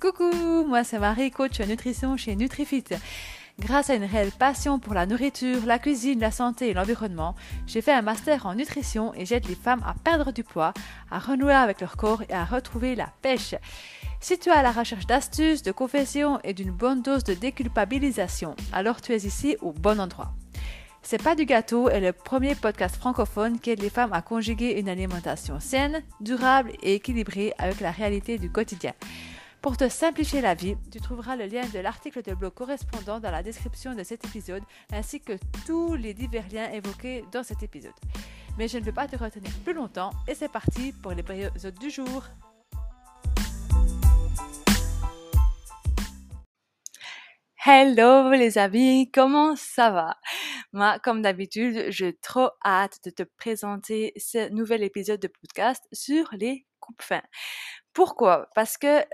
Coucou, moi c'est Marie, coach nutrition chez NutriFit. Grâce à une réelle passion pour la nourriture, la cuisine, la santé et l'environnement, j'ai fait un master en nutrition et j'aide les femmes à perdre du poids, à renouer avec leur corps et à retrouver la pêche. Si tu es à la recherche d'astuces, de confessions et d'une bonne dose de déculpabilisation, alors tu es ici au bon endroit. C'est pas du gâteau est le premier podcast francophone qui aide les femmes à conjuguer une alimentation saine, durable et équilibrée avec la réalité du quotidien. Pour te simplifier la vie, tu trouveras le lien de l'article de blog correspondant dans la description de cet épisode, ainsi que tous les divers liens évoqués dans cet épisode. Mais je ne veux pas te retenir plus longtemps et c'est parti pour l'épisode du jour. Hello les amis, comment ça va? Moi, comme d'habitude, j'ai trop hâte de te présenter ce nouvel épisode de podcast sur les coupes fins. Pourquoi? Parce que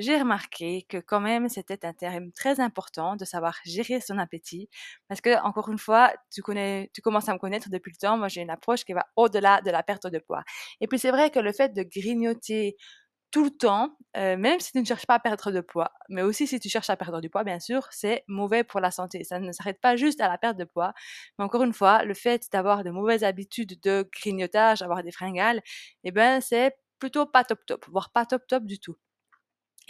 j'ai remarqué que quand même c'était un terme très important de savoir gérer son appétit. Parce que encore une fois, tu connais, tu commences à me connaître depuis le temps. Moi, j'ai une approche qui va au-delà de la perte de poids. Et puis c'est vrai que le fait de grignoter tout le temps, même si tu ne cherches pas à perdre de poids, mais aussi si tu cherches à perdre du poids, bien sûr, c'est mauvais pour la santé. Ça ne s'arrête pas juste à la perte de poids, mais encore une fois, le fait d'avoir de mauvaises habitudes de grignotage, avoir des fringales, eh ben c'est plutôt pas top top, voire pas top top du tout.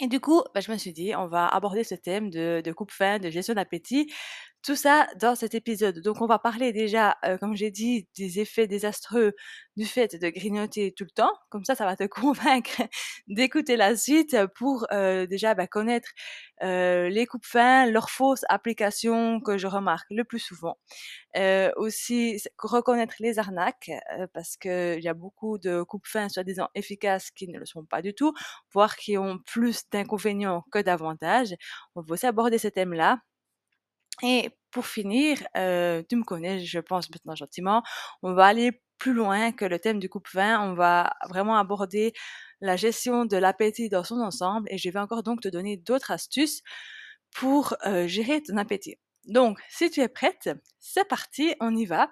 Et du coup, bah, je me suis dit, on va aborder ce thème de, de coupe fin, de gestion d'appétit, tout ça dans cet épisode. Donc, on va parler déjà, euh, comme j'ai dit, des effets désastreux du fait de grignoter tout le temps. Comme ça, ça va te convaincre d'écouter la suite pour euh, déjà bah, connaître euh, les coupes fins, leurs fausses applications que je remarque le plus souvent. aussi, reconnaître les arnaques, parce qu'il y a beaucoup de coupes fins soi-disant efficaces qui ne le sont pas du tout, voire qui ont plus d'inconvénients que d'avantages. On va aussi aborder ce thème-là et pour finir, euh, tu me connais, je pense maintenant gentiment, on va aller plus loin que le thème du coupe vin. On va vraiment aborder la gestion de l'appétit dans son ensemble et je vais encore donc te donner d'autres astuces pour euh, gérer ton appétit. Donc, si tu es prête, c'est parti, on y va.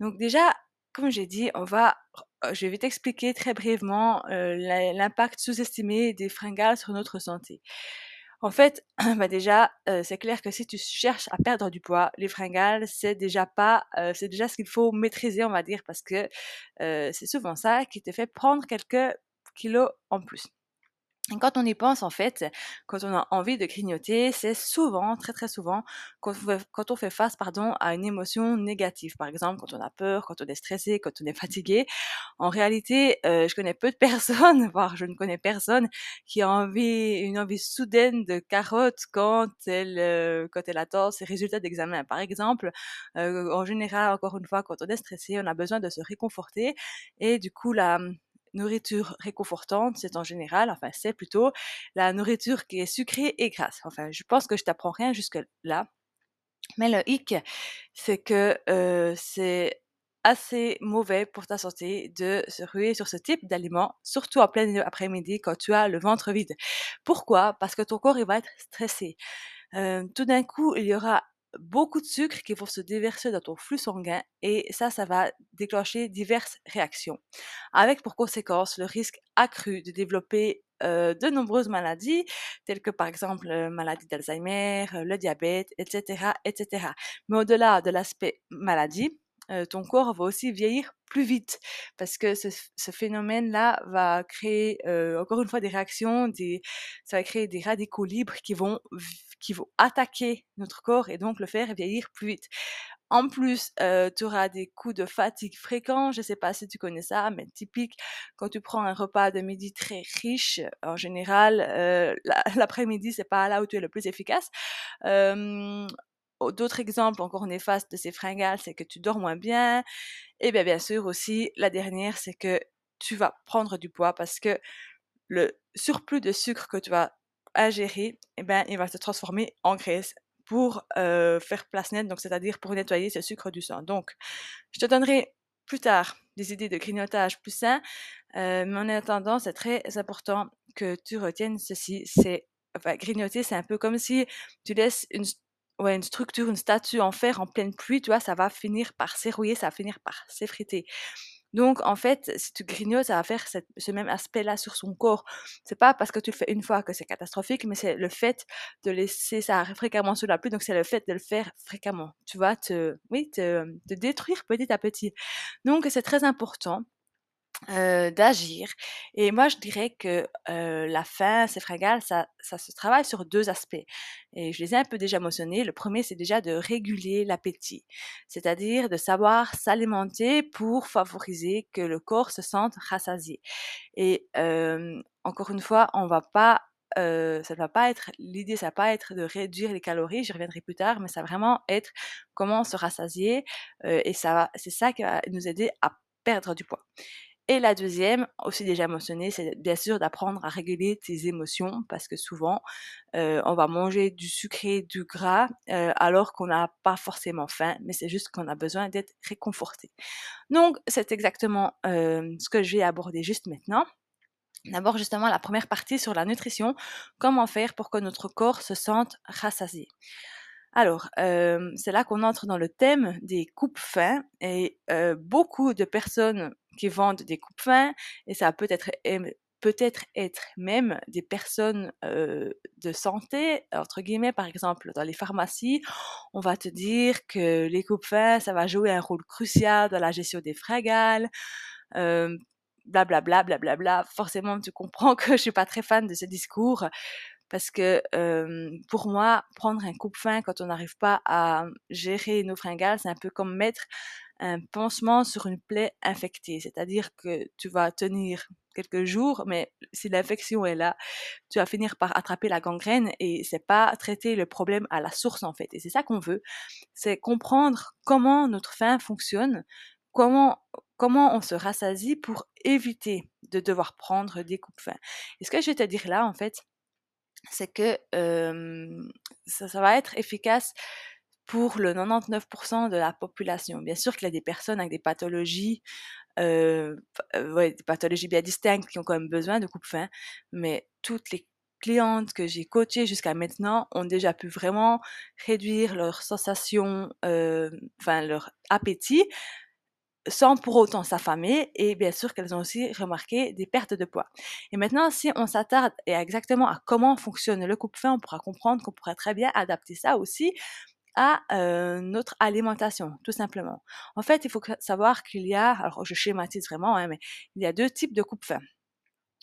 Donc déjà, comme j'ai dit, on va, euh, je vais t'expliquer très brièvement l'impact sous-estimé des fringales sur notre santé. En fait, bah déjà, c'est clair que si tu cherches à perdre du poids, les fringales, c'est déjà pas, c'est déjà ce qu'il faut maîtriser, on va dire, parce que c'est souvent ça qui te fait prendre quelques kilos en plus. Quand on y pense, en fait, quand on a envie de grignoter, c'est souvent, très très souvent, quand on, fait, face pardon, à une émotion négative. Par exemple, quand on a peur, quand on est stressé, quand on est fatigué. En réalité, euh, je connais peu de personnes, voire je ne connais personne, qui a envie, une envie soudaine de carotte quand elle, euh, quand elle attend ses résultats d'examen. Par exemple, euh, en général, encore une fois, quand on est stressé, on a besoin de se réconforter. Et du coup, la, nourriture réconfortante, c'est en général, enfin c'est plutôt la nourriture qui est sucrée et grasse. Enfin, je pense que je t'apprends rien jusque là. Mais le hic, c'est que euh, c'est assez mauvais pour ta santé de se ruer sur ce type d'aliments, surtout en plein après-midi quand tu as le ventre vide. Pourquoi? Parce que ton corps il va être stressé. Euh, tout d'un coup, il y aura beaucoup de sucre qui vont se déverser dans ton flux sanguin et ça, ça va déclencher diverses réactions, avec pour conséquence le risque accru de développer de nombreuses maladies, telles que par exemple la maladie d'Alzheimer, le diabète, etc., etc. Mais au-delà de l'aspect maladie, ton corps va aussi vieillir plus vite parce que ce, phénomène-là va créer encore une fois des réactions, ça va créer des radicaux libres qui vont qui vont attaquer notre corps et donc le faire vieillir plus vite. En plus, tu auras des coups de fatigue fréquents. Je ne sais pas si tu connais ça, mais typique quand tu prends un repas de midi très riche. En général, l'après-midi c'est pas là où tu es le plus efficace. D'autres exemples encore néfastes de ces fringales, c'est que tu dors moins bien. Et bien, bien sûr aussi, la dernière, c'est que tu vas prendre du poids parce que le surplus de sucre que tu vas ingérer, eh ben, il va se transformer en graisse pour faire place nette, donc c'est-à-dire pour nettoyer ce sucre du sang. Donc, je te donnerai plus tard des idées de grignotage plus sain, mais en attendant, c'est très important que tu retiennes ceci. C'est enfin, grignoter, c'est un peu comme si tu laisses une ouais, une structure, une statue en fer en pleine pluie, tu vois, ça va finir par s'érouiller, ça va finir par s'effriter. Donc, en fait, si tu grignotes, ça va faire ce même aspect-là sur son corps. C'est pas parce que tu le fais une fois que c'est catastrophique, mais c'est le fait de laisser ça fréquemment sous la pluie. Donc, c'est le fait de le faire fréquemment. Tu vas te, oui, te, te détruire petit à petit. Donc, c'est très important d'agir. Et moi, je dirais que la faim, c'est fringale, ça, ça se travaille sur deux aspects. Et je les ai un peu déjà mentionnés. Le premier, c'est déjà de réguler l'appétit, c'est-à-dire de savoir s'alimenter pour favoriser que le corps se sente rassasié. Et encore une fois, on va pas euh, ça ne va pas être l'idée, ça va pas être de réduire les calories, j'y reviendrai plus tard, mais ça va vraiment être comment se rassasier et ça c'est ça qui va nous aider à perdre du poids. Et la deuxième, aussi déjà mentionnée, c'est bien sûr d'apprendre à réguler tes émotions parce que souvent, euh, on va manger du sucré, du gras, euh, alors qu'on n'a pas forcément faim, mais c'est juste qu'on a besoin d'être réconforté. Donc, c'est exactement euh, ce que je vais aborder juste maintenant. D'abord, justement, la première partie sur la nutrition, comment faire pour que notre corps se sente rassasié? Alors, c'est là qu'on entre dans le thème des coupes fins et beaucoup de personnes qui vendent des coupes fins et ça peut être peut-être être même des personnes de santé, entre guillemets, par exemple, dans les pharmacies, on va te dire que les coupes fins, ça va jouer un rôle crucial dans la gestion des fragales, blablabla, blablabla. Bla, bla, bla. Forcément, tu comprends que je suis pas très fan de ce discours parce que pour moi, prendre un coupe-fin quand on n'arrive pas à gérer nos fringales, c'est un peu comme mettre un pansement sur une plaie infectée. C'est-à-dire que tu vas tenir quelques jours, mais si l'infection est là, tu vas finir par attraper la gangrène et c'est pas traiter le problème à la source en fait. Et c'est ça qu'on veut, c'est comprendre comment notre faim fonctionne, comment comment on se rassasie pour éviter de devoir prendre des coupes fins. Et ce que je vais te dire là, en fait, c'est que ça, va être efficace pour le 99% de la population. Bien sûr qu'il y a des personnes avec des pathologies, des pathologies bien distinctes qui ont quand même besoin de coupe-fin, mais toutes les clientes que j'ai coachées jusqu'à maintenant ont déjà pu vraiment réduire leur sensation, enfin leur appétit, sans pour autant s'affamer et bien sûr qu'elles ont aussi remarqué des pertes de poids. Et maintenant, si on s'attarde exactement à comment fonctionne le coupe-faim, on pourra comprendre qu'on pourrait très bien adapter ça aussi à euh, notre alimentation, tout simplement. En fait, il faut savoir qu'il y a, alors je schématise vraiment, hein, mais il y a deux types de coupe-faim.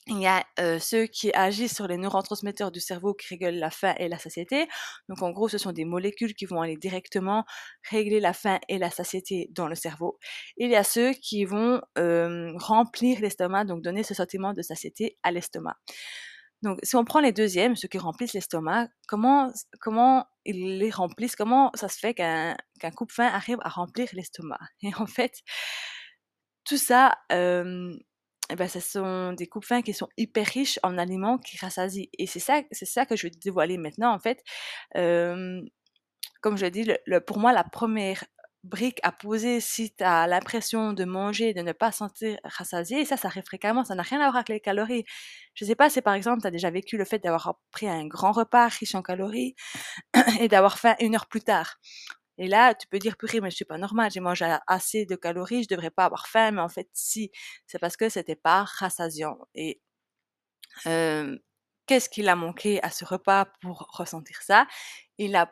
Il y a ceux qui agissent sur les neurotransmetteurs du cerveau qui régulent la faim et la satiété. Donc en gros, ce sont des molécules qui vont aller directement régler la faim et la satiété dans le cerveau. Il y a ceux qui vont remplir l'estomac, donc donner ce sentiment de satiété à l'estomac. Donc si on prend les deuxièmes, ceux qui remplissent l'estomac, comment comment ils les remplissent? Comment ça se fait qu'un qu'un coupe-faim arrive à remplir l'estomac? Et en fait, tout ça, euh, eh ben, ce sont des coupes fins qui sont hyper riches en aliments qui rassasient. Et c'est ça, c'est ça que je vais dévoiler maintenant, en fait. comme je dis, le, pour moi, la première brique à poser si tu as l'impression de manger, de ne pas sentir rassasié, et ça, ça arrive fréquemment, ça n'a rien à voir avec les calories. Je sais pas si par exemple, tu as déjà vécu le fait d'avoir pris un grand repas riche en calories et d'avoir faim une heure plus tard. Et là, tu peux dire, purée, mais je suis pas normal, j'ai mangé assez de calories, je devrais pas avoir faim, mais en fait, si, c'est parce que c'était pas rassasiant. Et qu'est-ce qu'il a manqué à ce repas pour ressentir ça? Il a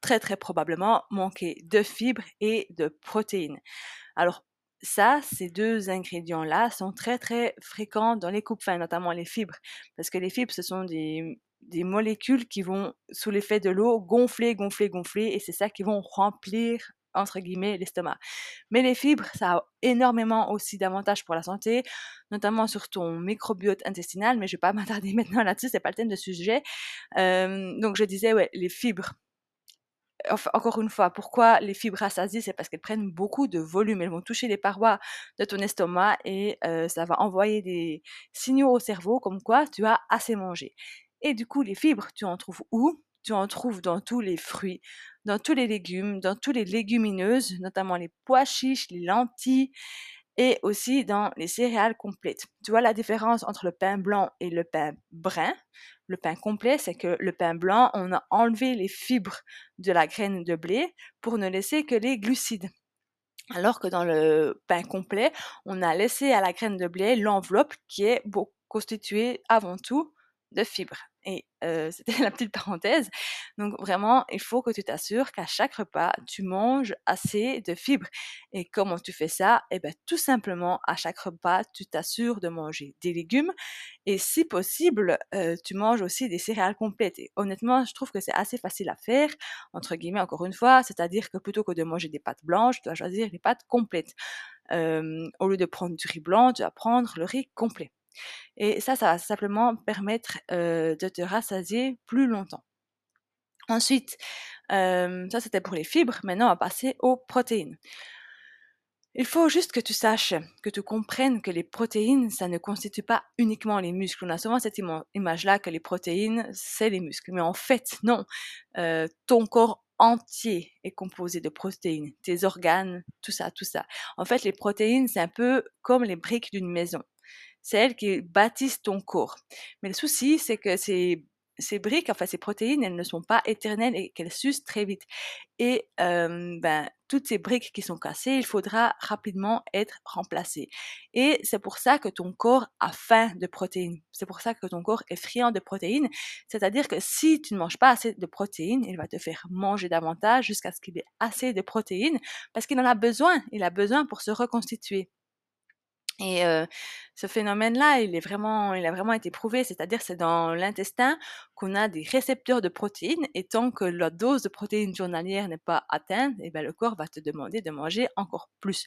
très très probablement manqué de fibres et de protéines. Alors ça, ces deux ingrédients-là sont très très fréquents dans les coupes fins, notamment les fibres, parce que les fibres, ce sont des des molécules qui vont, sous l'effet de l'eau, gonfler, gonfler, gonfler, et c'est ça qui vont remplir entre guillemets l'estomac. Mais les fibres, ça a énormément aussi d'avantages pour la santé, notamment sur ton microbiote intestinal, mais je vais pas m'attarder maintenant là-dessus, c'est pas le thème de sujet. donc je disais, ouais, les fibres. encore une fois, pourquoi les fibres rassasiées C'est parce qu'elles prennent beaucoup de volume. Elles vont toucher les parois de ton estomac et ça va envoyer des signaux au cerveau comme quoi tu as assez mangé. Et du coup, les fibres, tu en trouves où? Tu en trouves dans tous les fruits, dans tous les légumes, dans tous les légumineuses, notamment les pois chiches, les lentilles et aussi dans les céréales complètes. Tu vois la différence entre le pain blanc et le pain brun Le pain complet, c'est que le pain blanc, on a enlevé les fibres de la graine de blé pour ne laisser que les glucides. Alors que dans le pain complet, on a laissé à la graine de blé l'enveloppe qui est constituée avant tout de fibres. Et c'était la petite parenthèse. Donc vraiment, il faut que tu t'assures qu'à chaque repas, tu manges assez de fibres. Et comment tu fais ça? Eh bien, tout simplement, à chaque repas, tu t'assures de manger des légumes. Et si possible, tu manges aussi des céréales complètes. Et honnêtement, je trouve que c'est assez facile à faire, entre guillemets, encore une fois. C'est-à-dire que plutôt que de manger des pâtes blanches, tu vas choisir les pâtes complètes. Au lieu de prendre du riz blanc, tu vas prendre le riz complet. Et ça, ça va simplement permettre de te rassasier plus longtemps. Ensuite, ça c'était pour les fibres. Maintenant, on va passer aux protéines. Il faut juste que tu saches, que tu comprennes que les protéines, ça ne constitue pas uniquement les muscles. On a souvent cette image-là que les protéines, c'est les muscles. Mais en fait, non. ton corps entier est composé de protéines, tes organes, tout ça, tout ça. En fait, les protéines, c'est un peu comme les briques d'une maison c'est qui bâtissent ton corps. Mais le souci, c'est que ces, ces briques, enfin ces protéines, elles ne sont pas éternelles et qu'elles s'usent très vite. Et ben, toutes ces briques qui sont cassées, il faudra rapidement être remplacées. Et c'est pour ça que ton corps a faim de protéines. C'est pour ça que ton corps est friand de protéines. C'est-à-dire que si tu ne manges pas assez de protéines, il va te faire manger davantage jusqu'à ce qu'il ait assez de protéines parce qu'il en a besoin. Il a besoin pour se reconstituer. Et ce phénomène-là, il a vraiment été prouvé, c'est-à-dire c'est dans l'intestin qu'on a des récepteurs de protéines, et tant que la dose de protéines journalière n'est pas atteinte, et eh ben le corps va te demander de manger encore plus.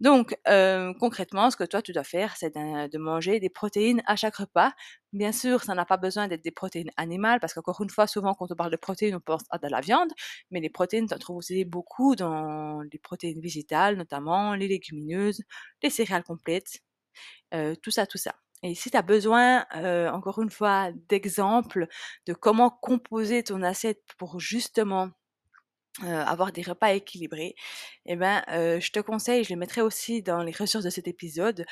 Donc, euh, concrètement, ce que toi, tu dois faire, c'est de, manger des protéines à chaque repas. Bien sûr, ça n'a pas besoin d'être des protéines animales, parce qu'encore une fois, souvent, quand on parle de protéines, on pense à de la viande, mais les protéines, tu en trouves aussi beaucoup dans les protéines végétales, notamment les légumineuses, les céréales complètes, euh, tout ça, tout ça. Et si tu as besoin, euh, encore une fois, d'exemples de comment composer ton assiette pour justement euh, avoir des repas équilibrés, eh ben, euh, je te conseille, je le mettrai aussi dans les ressources de cet épisode.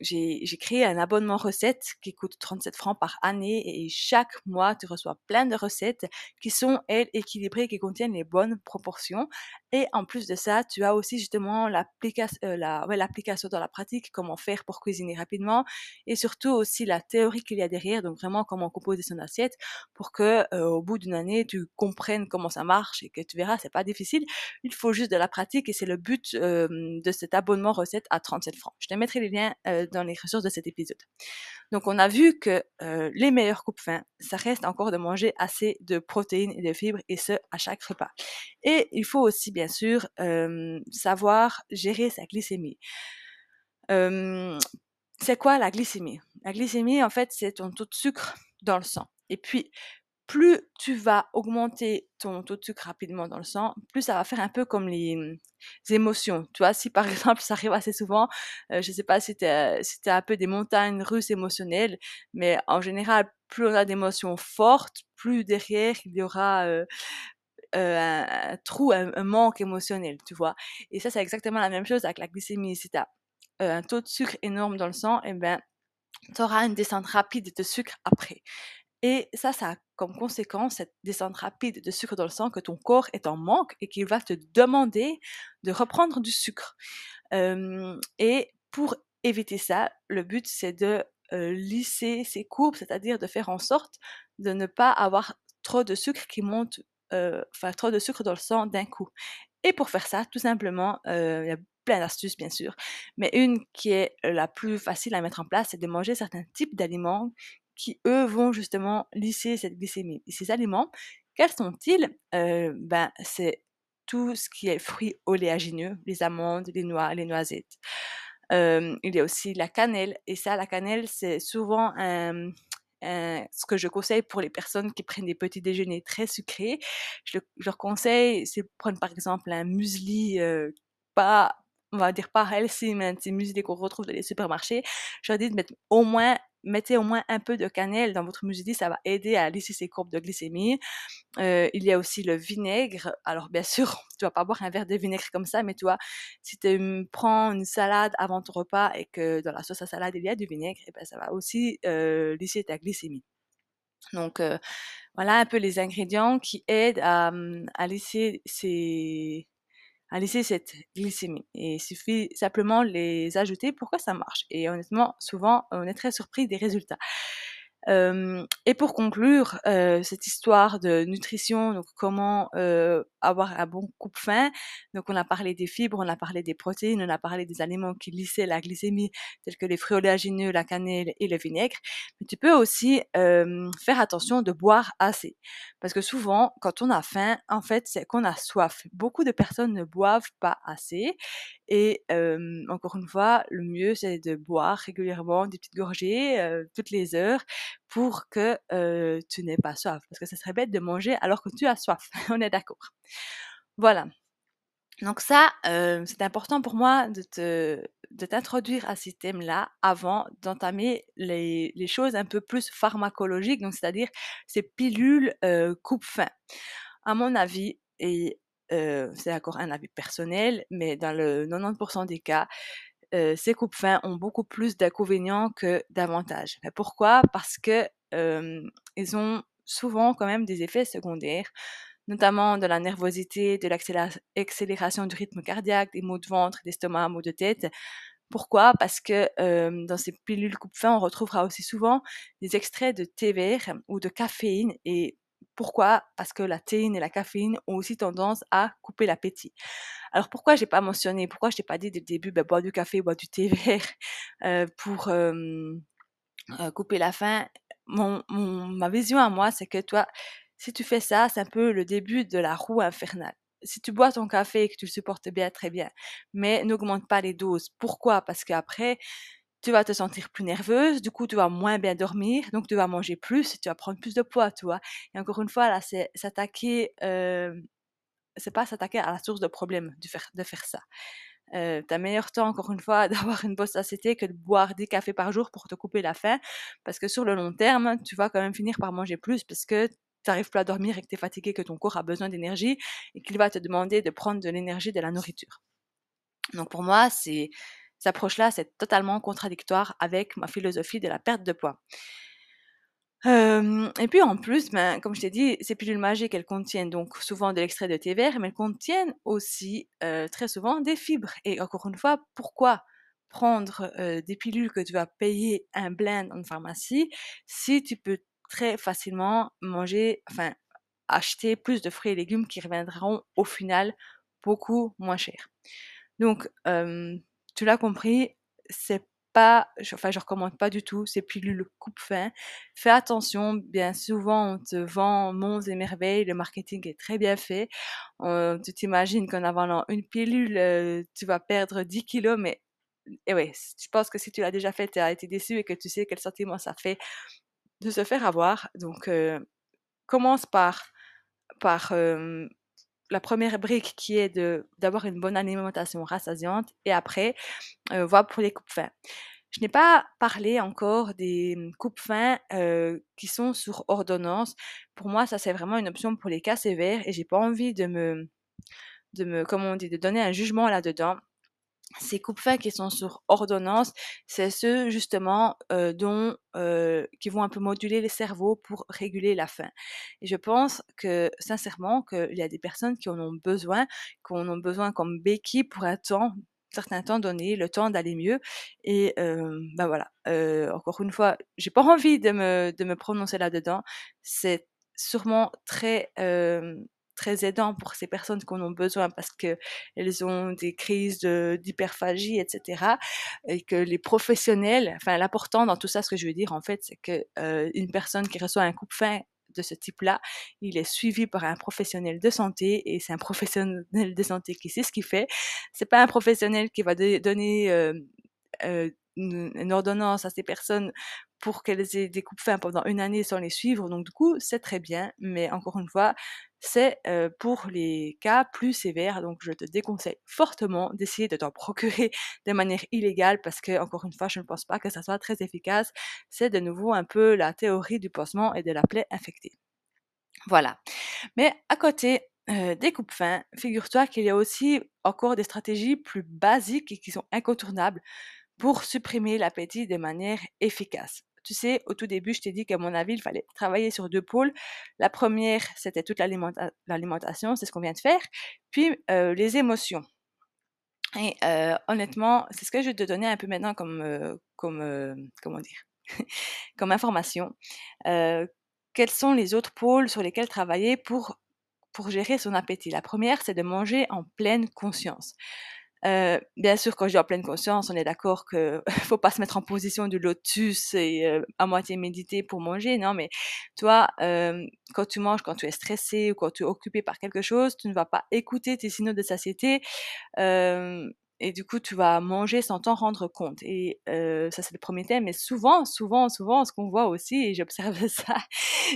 j'ai créé un abonnement recette qui coûte 37 francs par année et chaque mois, tu reçois plein de recettes qui sont, elles, équilibrées, qui contiennent les bonnes proportions. Et en plus de ça, tu as aussi justement l'application euh, la, ouais, dans la pratique, comment faire pour cuisiner rapidement et surtout aussi la théorie qu'il y a derrière, donc vraiment comment composer son assiette pour que au bout d'une année, tu comprennes comment ça marche et que tu verras, c'est pas difficile. Il faut juste de la pratique et c'est le but de cet abonnement recette à 37 francs. Je te mettrai les liens dans les ressources de cet épisode. Donc on a vu que les meilleurs coupes fins, ça reste encore de manger assez de protéines et de fibres et ce à chaque repas. Et il faut aussi bien sûr savoir gérer sa glycémie. c'est quoi la glycémie? La glycémie, en fait, c'est ton taux de sucre dans le sang. Et puis, plus tu vas augmenter ton taux de sucre rapidement dans le sang, plus ça va faire un peu comme les, mmh, émotions. Tu vois, si par exemple, ça arrive assez souvent, euh, je ne sais pas si tu si un peu des montagnes russes émotionnelles, mais en général, plus on a d'émotions fortes, plus derrière il y aura euh, euh, un, trou, un, manque émotionnel, tu vois. Et ça, c'est exactement la même chose avec la glycémie. Si tu as un taux de sucre énorme dans le sang, eh ben, tu auras une descente rapide de sucre après. Et ça, ça a comme conséquence cette descente rapide de sucre dans le sang que ton corps est en manque et qu'il va te demander de reprendre du sucre. et pour éviter ça, le but c'est de lisser ces courbes, c'est-à-dire de faire en sorte de ne pas avoir trop de sucre qui monte, enfin trop de sucre dans le sang d'un coup. Et pour faire ça, tout simplement, il y a plein d'astuces bien sûr, mais une qui est la plus facile à mettre en place, c'est de manger certains types d'aliments qui, eux, vont justement lisser cette glycémie. Et ces aliments, quels sont-ils? Euh, ben, C'est tout ce qui est fruits oléagineux, les amandes, les noix, les noisettes. Euh, il y a aussi la cannelle. Et ça, la cannelle, c'est souvent ce que je conseille pour les personnes qui prennent des petits déjeuners très sucrés. Je, leur conseille, c'est prendre par exemple un muesli euh, pas on va dire pas healthy, mais petit muesli qu'on retrouve dans les supermarchés. Je leur dis de mettre au moins mettez au moins un peu de cannelle dans votre muesli, ça va aider à lisser ces courbes de glycémie. Euh, il y a aussi le vinaigre. Alors bien sûr, tu vas pas boire un verre de vinaigre comme ça, mais toi, si tu prends une salade avant ton repas et que dans la sauce à salade il y a du vinaigre, eh ben ça va aussi euh, lisser ta glycémie. Donc euh, voilà un peu les ingrédients qui aident à, à lisser ces à lisser cette glycémie. Et il suffit simplement les ajouter pour que ça marche? Et honnêtement, souvent, on est très surpris des résultats et pour conclure cette histoire de nutrition, donc comment avoir un bon coupe-faim. Donc on a parlé des fibres, on a parlé des protéines, on a parlé des aliments qui lissaient la glycémie, tels que les fruits oléagineux, la cannelle et le vinaigre. Mais tu peux aussi faire attention de boire assez, parce que souvent, quand on a faim, en fait, c'est qu'on a soif. Beaucoup de personnes ne boivent pas assez, et encore une fois, le mieux c'est de boire régulièrement des petites gorgées toutes les heures pour que tu n'aies pas soif. Parce que ce serait bête de manger alors que tu as soif. On est d'accord. Voilà. Donc ça, c'est important pour moi de te t'introduire à ces thèmes-là avant d'entamer les, choses un peu plus pharmacologiques, donc c'est-à-dire ces pilules coupe-faim. À mon avis, et c'est encore un avis personnel, mais dans le 90% des cas, ces coupes-fins ont beaucoup plus d'inconvénients que d'avantages. pourquoi? Parce que ils ont souvent quand même des effets secondaires, notamment de la nervosité, de l'accélération du rythme cardiaque, des maux de ventre, d'estomac, maux de tête. Pourquoi? Parce que dans ces pilules coupe-faim, on retrouvera aussi souvent des extraits de thé vert ou de caféine et pourquoi? Parce que la théine et la caféine ont aussi tendance à couper l'appétit. Alors pourquoi j'ai pas mentionné, pourquoi je t'ai pas dit dès le début, bah, boire du café, boire du thé vert euh, pour euh, couper la faim? Mon, Ma vision à moi, c'est que toi, si tu fais ça, c'est un peu le début de la roue infernale. Si tu bois ton café et que tu le supportes bien, très bien. Mais n'augmente pas les doses. Pourquoi? Parce qu'après, tu vas te sentir plus nerveuse, du coup, tu vas moins bien dormir, donc tu vas manger plus et tu vas prendre plus de poids, tu vois. Et encore une fois, là, c'est s'attaquer, euh, c'est pas s'attaquer à la source de problème de faire, de faire ça. Euh, t'as meilleur temps, encore une fois, d'avoir une bonne satiété que de boire des cafés par jour pour te couper la faim, parce que sur le long terme, tu vas quand même finir par manger plus, parce que tu n'arrives plus à dormir et que tu es fatigué, que ton corps a besoin d'énergie et qu'il va te demander de prendre de l'énergie de la nourriture. Donc pour moi, c'est cette approche-là, c'est totalement contradictoire avec ma philosophie de la perte de poids. et puis en plus, ben, comme je t'ai dit, ces pilules magiques, elles contiennent donc souvent de l'extrait de thé vert, mais elles contiennent aussi très souvent des fibres. Et encore une fois, pourquoi prendre des pilules que tu vas payer un blend en pharmacie si tu peux très facilement manger, enfin acheter plus de fruits et légumes qui reviendront au final beaucoup moins cher? Donc, tu l'as compris, c'est pas, enfin, je recommande pas du tout ces pilules coupe-faim. Fais attention, bien souvent, on te vend monts et merveilles, le marketing est très bien fait. tu t'imagines qu'en avalant une pilule, euh, tu vas perdre 10 kilos, mais et ouais, je pense que si tu l'as déjà fait, tu as été déçu et que tu sais quel sentiment ça fait de se faire avoir. Donc, euh, commence par, par la première brique qui est de d'avoir une bonne alimentation rassasiante et après euh, voir pour les coupes fins. Je n'ai pas parlé encore des mmh, coupes fins qui sont sur ordonnance. Pour moi, ça c'est vraiment une option pour les cas sévères et j'ai pas envie de me de me comment on dit de donner un jugement là-dedans ces coupes-fins qui sont sur ordonnance, c'est ceux justement euh, dont euh, qui vont un peu moduler les cerveaux pour réguler la faim. Et je pense que sincèrement qu'il y a des personnes qui en ont besoin, qui en ont besoin comme béquille pour un temps certain temps donné, le temps d'aller mieux. Et euh, ben voilà, encore une fois, j'ai pas envie de me, de me prononcer là-dedans. C'est sûrement très très aidant pour ces personnes qui en ont besoin parce qu'elles ont des crises d'hyperphagie, etc. Et que les professionnels, enfin l'important dans tout ça, ce que je veux dire en fait, c'est que euh, une personne qui reçoit un coup de fin de ce type-là, il est suivi par un professionnel de santé et c'est un professionnel de santé qui sait ce qu'il fait. C'est pas un professionnel qui va donner euh, euh, une, ordonnance à ces personnes pour qu'elles aient des coupes fins pendant une année sans les suivre. Donc du coup, c'est très bien, mais encore une fois, c'est pour les cas plus sévères. Donc je te déconseille fortement d'essayer de t'en procurer de manière illégale parce que, encore une fois, je ne pense pas que ça soit très efficace. C'est de nouveau un peu la théorie du pansement et de la plaie infectée. Voilà. Mais à côté des coupes fins, figure-toi qu'il y a aussi encore des stratégies plus basiques et qui sont incontournables pour supprimer l'appétit de manière efficace tu sais, au tout début, je t'ai dit qu'à mon avis, il fallait travailler sur deux pôles. La première, c'était toute l'alimentation, c'est ce qu'on vient de faire. Puis les émotions. Et honnêtement, c'est ce que je vais te donner un peu maintenant comme, comme comment dire, comme information. quels sont les autres pôles sur lesquels travailler pour pour gérer son appétit? La première, c'est de manger en pleine conscience. Euh, bien sûr, quand je dis en pleine conscience, on est d'accord qu'il faut pas se mettre en position du lotus et euh, à moitié méditer pour manger, non, mais toi, euh, quand tu manges, quand tu es stressé ou quand tu es occupé par quelque chose, tu ne vas pas écouter tes signaux de satiété et du coup, tu vas manger sans t'en rendre compte. Et ça, c'est le premier thème. Mais souvent, souvent, souvent, ce qu'on voit aussi, et j'observe ça,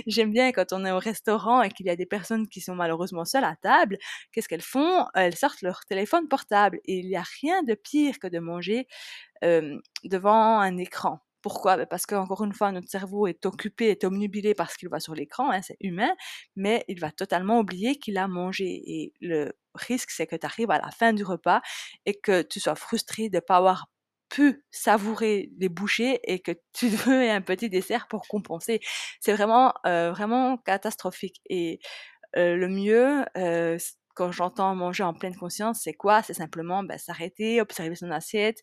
j'aime bien quand on est au restaurant et qu'il y a des personnes qui sont malheureusement seules à table, qu'est-ce qu'elles font? Elles sortent leur téléphone portable. Et il n'y a rien de pire que de manger devant un écran. Pourquoi? Ben, Parce qu'encore une fois, notre cerveau est occupé, est omnubilé parce qu'il va sur l'écran, hein, c'est humain, mais il va totalement oublier qu'il a mangé. Et le risque, c'est que tu arrives à la fin du repas et que tu sois frustré de ne pas avoir pu savourer les bouchées et que tu veux un petit dessert pour compenser. C'est vraiment, euh, vraiment catastrophique. Et euh, le mieux, euh, quand j'entends manger en pleine conscience, c'est quoi? C'est simplement ben, s'arrêter, observer son assiette,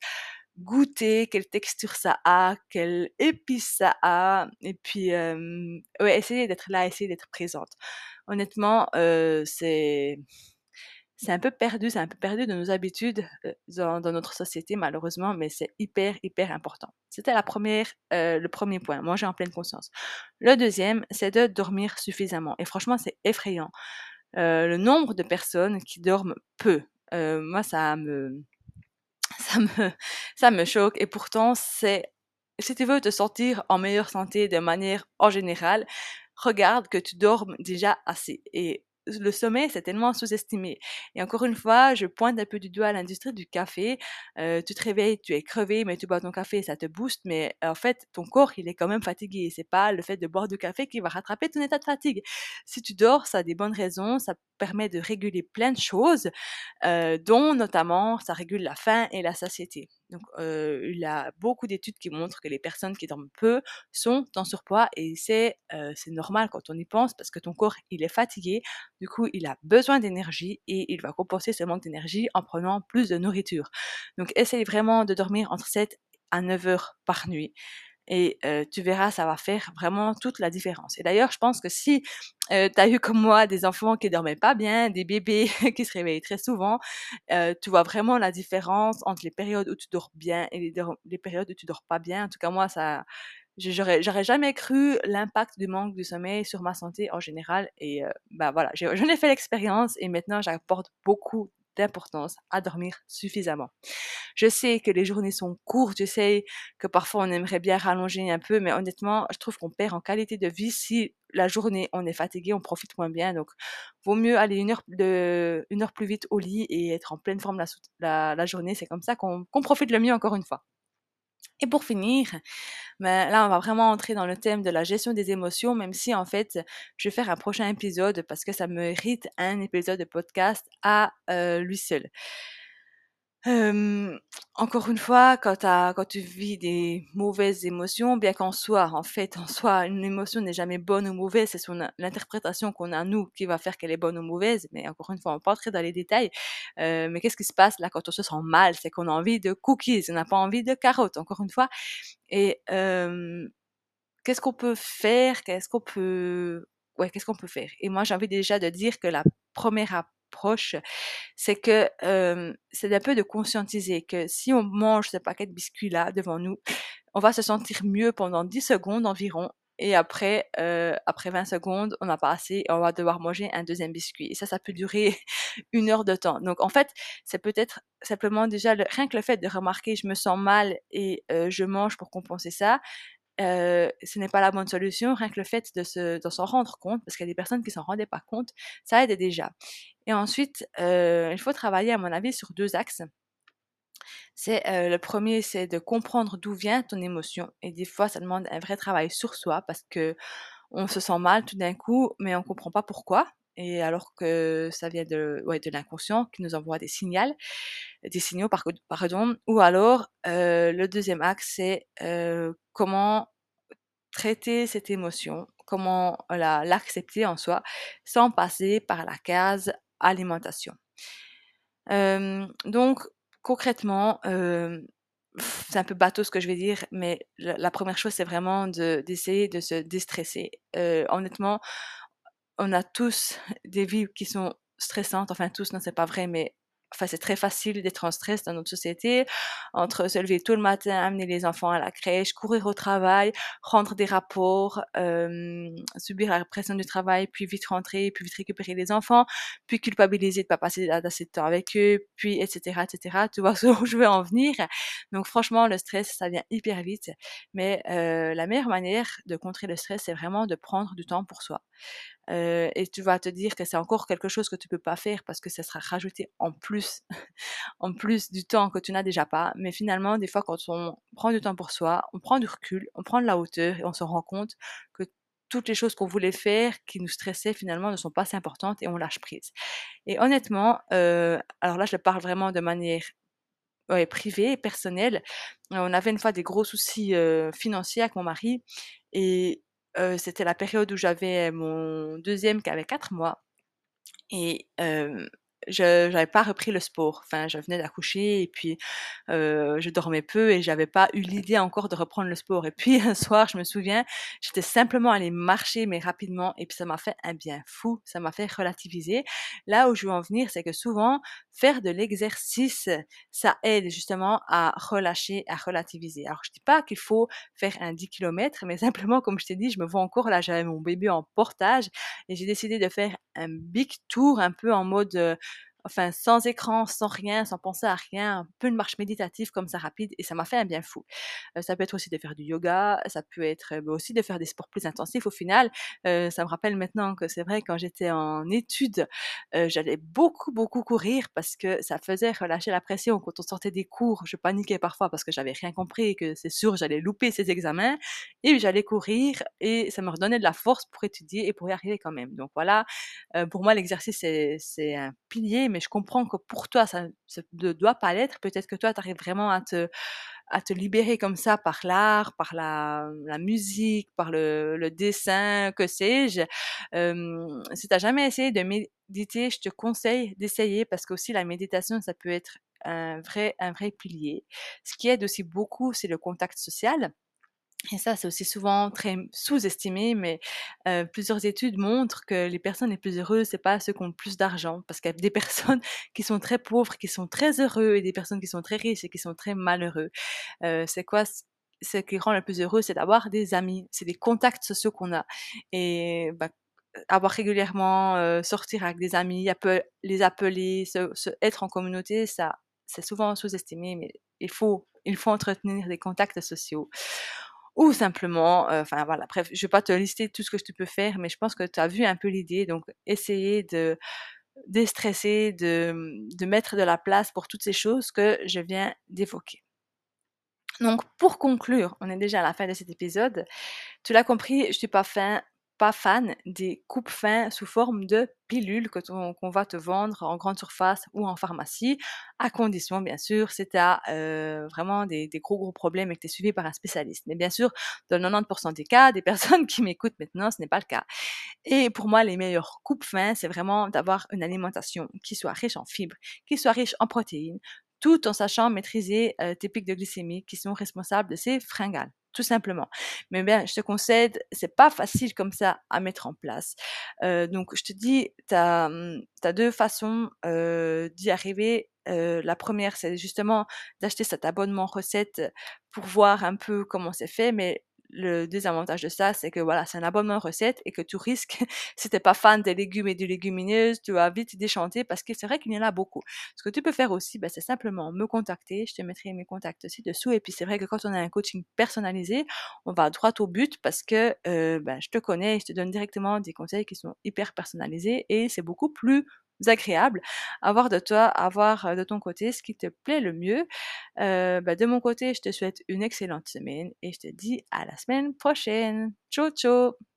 goûter quelle texture ça a, quelle épice ça a, et puis ouais, essayer d'être là, essayer d'être présente. Honnêtement, c'est c'est un peu perdu, c'est un peu perdu de nos habitudes dans, notre société malheureusement, mais c'est hyper hyper important. C'était la première, le premier point, manger en pleine conscience. Le deuxième, c'est de dormir suffisamment. Et franchement, c'est effrayant. le nombre de personnes qui dorment peu. moi, ça me ça me, ça me choque. Et pourtant, c'est, si tu veux te sentir en meilleure santé de manière en général, regarde que tu dormes déjà assez. Et le sommeil, c'est tellement sous-estimé. Et encore une fois, je pointe un peu du doigt l'industrie du café. Euh, tu te réveilles, tu es crevé, mais tu bois ton café, ça te booste. Mais en fait, ton corps, il est quand même fatigué. C'est pas le fait de boire du café qui va rattraper ton état de fatigue. Si tu dors, ça a des bonnes raisons. Ça permet de réguler plein de choses, euh, dont notamment, ça régule la faim et la satiété. Donc, euh, il y a beaucoup d'études qui montrent que les personnes qui dorment peu sont en surpoids et euh, c'est normal quand on y pense parce que ton corps, il est fatigué. Du coup, il a besoin d'énergie et il va compenser ce manque d'énergie en prenant plus de nourriture. Donc, essaye vraiment de dormir entre 7 à 9 heures par nuit et tu verras, ça va faire vraiment toute la différence. Et d'ailleurs, je pense que si tu as eu comme moi des enfants qui dormaient pas bien, des bébés qui se réveillent très souvent, tu vois vraiment la différence entre les périodes où tu dors bien et les, périodes où tu dors pas bien. En tout cas, moi, ça, j'aurais, jamais cru l'impact du manque de sommeil sur ma santé en général. Et bah voilà, j'en ai fait l'expérience et maintenant j'apporte beaucoup d'importance à dormir suffisamment. Je sais que les journées sont courtes, je sais que parfois on aimerait bien rallonger un peu, mais honnêtement, je trouve qu'on perd en qualité de vie si la journée on est fatigué, on profite moins bien. Donc, vaut mieux aller une heure, de, une heure plus vite au lit et être en pleine forme la, la, journée. C'est comme ça qu'on profite le mieux encore une fois. Et pour finir, ben là, on va vraiment entrer dans le thème de la gestion des émotions, même si en fait, je vais faire un prochain épisode parce que ça mérite un épisode de podcast à euh, lui seul encore une fois, quand tu vis des mauvaises émotions, bien qu'en soi, en fait, en soi, une émotion n'est jamais bonne ou mauvaise, c'est l'interprétation qu'on a nous qui va faire qu'elle est bonne ou mauvaise. Mais encore une fois, on va pas entrer dans les détails. mais qu'est-ce qui se passe là quand on se sent mal? C'est qu'on a envie de cookies, on n'a pas envie de carottes, encore une fois. Et qu'est-ce qu'on peut faire? Qu'est-ce qu'on peut ouais, qu'est-ce qu'on peut faire? Et moi, j'ai envie déjà de dire que la première proche, c'est que c'est un peu de conscientiser que si on mange ce paquet de biscuits là devant nous, on va se sentir mieux pendant 10 secondes environ. Et après, après 20 secondes, on n'a pas assez et on va devoir manger un deuxième biscuit. Et ça, ça peut durer une heure de temps. Donc, en fait, c'est peut-être simplement déjà rien que le fait de remarquer je me sens mal et je mange pour compenser ça, ce n'est pas la bonne solution, rien que le fait de, s'en rendre compte, parce qu'il y a des personnes qui s'en rendaient pas compte, ça aide déjà. Et ensuite, il faut travailler, à mon avis, sur deux axes. C'est le premier, c'est de comprendre d'où vient ton émotion. Et des fois, ça demande un vrai travail sur soi parce que on se sent mal tout d'un coup, mais on comprend pas pourquoi. Et alors que ça vient de, ouais, de l'inconscient qui nous envoie des signaux, des signaux pardon. Ou alors, le deuxième axe, c'est comment traiter cette émotion, comment l'accepter en soi, sans passer par la case alimentation. donc concrètement, c'est un peu bateau ce que je vais dire, mais la, première chose, c'est vraiment d'essayer de, se déstresser. honnêtement, on a tous des vies qui sont stressantes, enfin tous, non c'est pas vrai, mais enfin, c'est très facile d'être en stress dans notre société, entre se lever tout le matin, amener les enfants à la crèche, courir au travail, rendre des rapports, euh, subir la pression du travail, puis vite rentrer, puis vite récupérer les enfants, puis culpabiliser de pas passer assez de temps avec eux, puis etc., etc. Tu vois où je veux en venir. Donc franchement, le stress, ça vient hyper vite. Mais euh, la meilleure manière de contrer le stress, c'est vraiment de prendre du temps pour soi. Euh, et tu vas te dire que c'est encore quelque chose que tu peux pas faire parce que ça sera rajouté en plus, en plus du temps que tu n'as déjà pas. Mais finalement, des fois, quand on prend du temps pour soi, on prend du recul, on prend de la hauteur et on se rend compte que toutes les choses qu'on voulait faire, qui nous stressaient finalement, ne sont pas si importantes et on lâche prise. Et honnêtement, euh, alors là, je parle vraiment de manière ouais, privée, personnelle. On avait une fois des gros soucis euh, financiers avec mon mari et c'était la période où j'avais mon deuxième qui avait 4 mois et je n'avais pas repris le sport. Enfin, je venais d'accoucher et puis euh, je dormais peu et j'avais pas eu l'idée encore de reprendre le sport. Et puis un soir, je me souviens, j'étais simplement allée marcher mais rapidement et puis ça m'a fait un bien fou. Ça m'a fait relativiser. Là où je veux en venir, c'est que souvent faire de l'exercice, ça aide justement à relâcher, à relativiser. Alors je dis pas qu'il faut faire un 10 km, mais simplement comme je t'ai dit, je me vois encore là, j'avais mon bébé en portage et j'ai décidé de faire un big tour un peu en mode enfin sans écran, sans rien, sans penser à rien, un peu de marche méditative comme ça rapide et ça m'a fait un bien fou. Euh, ça peut être aussi de faire du yoga, ça peut être bah, aussi de faire des sports plus intensifs au final. Euh, ça me rappelle maintenant que c'est vrai quand j'étais en études, euh, j'allais beaucoup beaucoup courir parce que ça faisait relâcher la pression quand on sortait des cours. Je paniquais parfois parce que j'avais rien compris et que c'est sûr j'allais louper ces examens et j'allais courir et ça me redonnait de la force pour étudier et pour y arriver quand même. Donc voilà, pour moi l'exercice c'est un pilier mais je comprends que pour toi, ça ne doit pas l'être. Peut-être que toi, tu arrives vraiment à te, libérer comme ça par l'art, par la, musique, par le, dessin, que sais-je. Si tu n'as jamais essayé de méditer, je te conseille d'essayer parce que aussi la méditation, ça peut être un vrai, un vrai pilier. Ce qui aide aussi beaucoup, c'est le contact social. Et ça, c'est aussi souvent très sous-estimé, mais plusieurs études montrent que les personnes les plus heureuses, c'est pas ceux qui ont le plus d'argent, parce qu'il y a des personnes qui sont très pauvres, qui sont très heureux, et des personnes qui sont très riches et qui sont très malheureux. C'est quoi ce qui rend le plus heureux, c'est d'avoir des amis, c'est des contacts sociaux qu'on a. Et bah, avoir régulièrement, sortir avec des amis, les appeler, être en communauté, ça, c'est souvent sous-estimé, mais il faut, il faut entretenir des contacts sociaux ou simplement, enfin voilà, bref, je vais pas te lister tout ce que tu peux faire, mais je pense que tu as vu un peu l'idée, donc essayer de déstresser, de, de mettre de la place pour toutes ces choses que je viens d'évoquer. Donc, pour conclure, on est déjà à la fin de cet épisode. Tu l'as compris, je suis pas fin, pas fan des coupes fins sous forme de pilules qu'on va te vendre en grande surface ou en pharmacie, à condition bien sûr c'est à euh, vraiment des, gros gros problèmes et que tu es suivi par un spécialiste. Mais bien sûr, dans 90% des cas, des personnes qui m'écoutent maintenant, ce n'est pas le cas. Et pour moi, les meilleures coupes fins, c'est vraiment d'avoir une alimentation qui soit riche en fibres, qui soit riche en protéines, tout en sachant maîtriser euh, tes pics de glycémie qui sont responsables de ces fringales tout simplement. Mais bien, je te concède, c'est pas facile comme ça à mettre en place. Euh, donc, je te dis, tu as, mmh, deux façons d'y arriver. La première, c'est justement d'acheter cet abonnement recette pour voir un peu comment c'est fait, mais le désavantage de ça, c'est que voilà, c'est un abonnement recette et que tu risques, si t'es pas fan des légumes et des légumineuses, tu vas vite déchanter parce que c'est vrai qu'il y en a beaucoup. Ce que tu peux faire aussi, bah, c'est simplement me contacter. Je te mettrai mes contacts aussi dessous. Et puis c'est vrai que quand on a un coaching personnalisé, on va droit au but parce que euh, bah, je te connais et je te donne directement des conseils qui sont hyper personnalisés et c'est beaucoup plus agréable, avoir de toi, avoir euh, de ton côté ce qui te plaît le mieux. Euh, bah, de mon côté, je te souhaite une excellente semaine et je te dis à la semaine prochaine. Ciao, ciao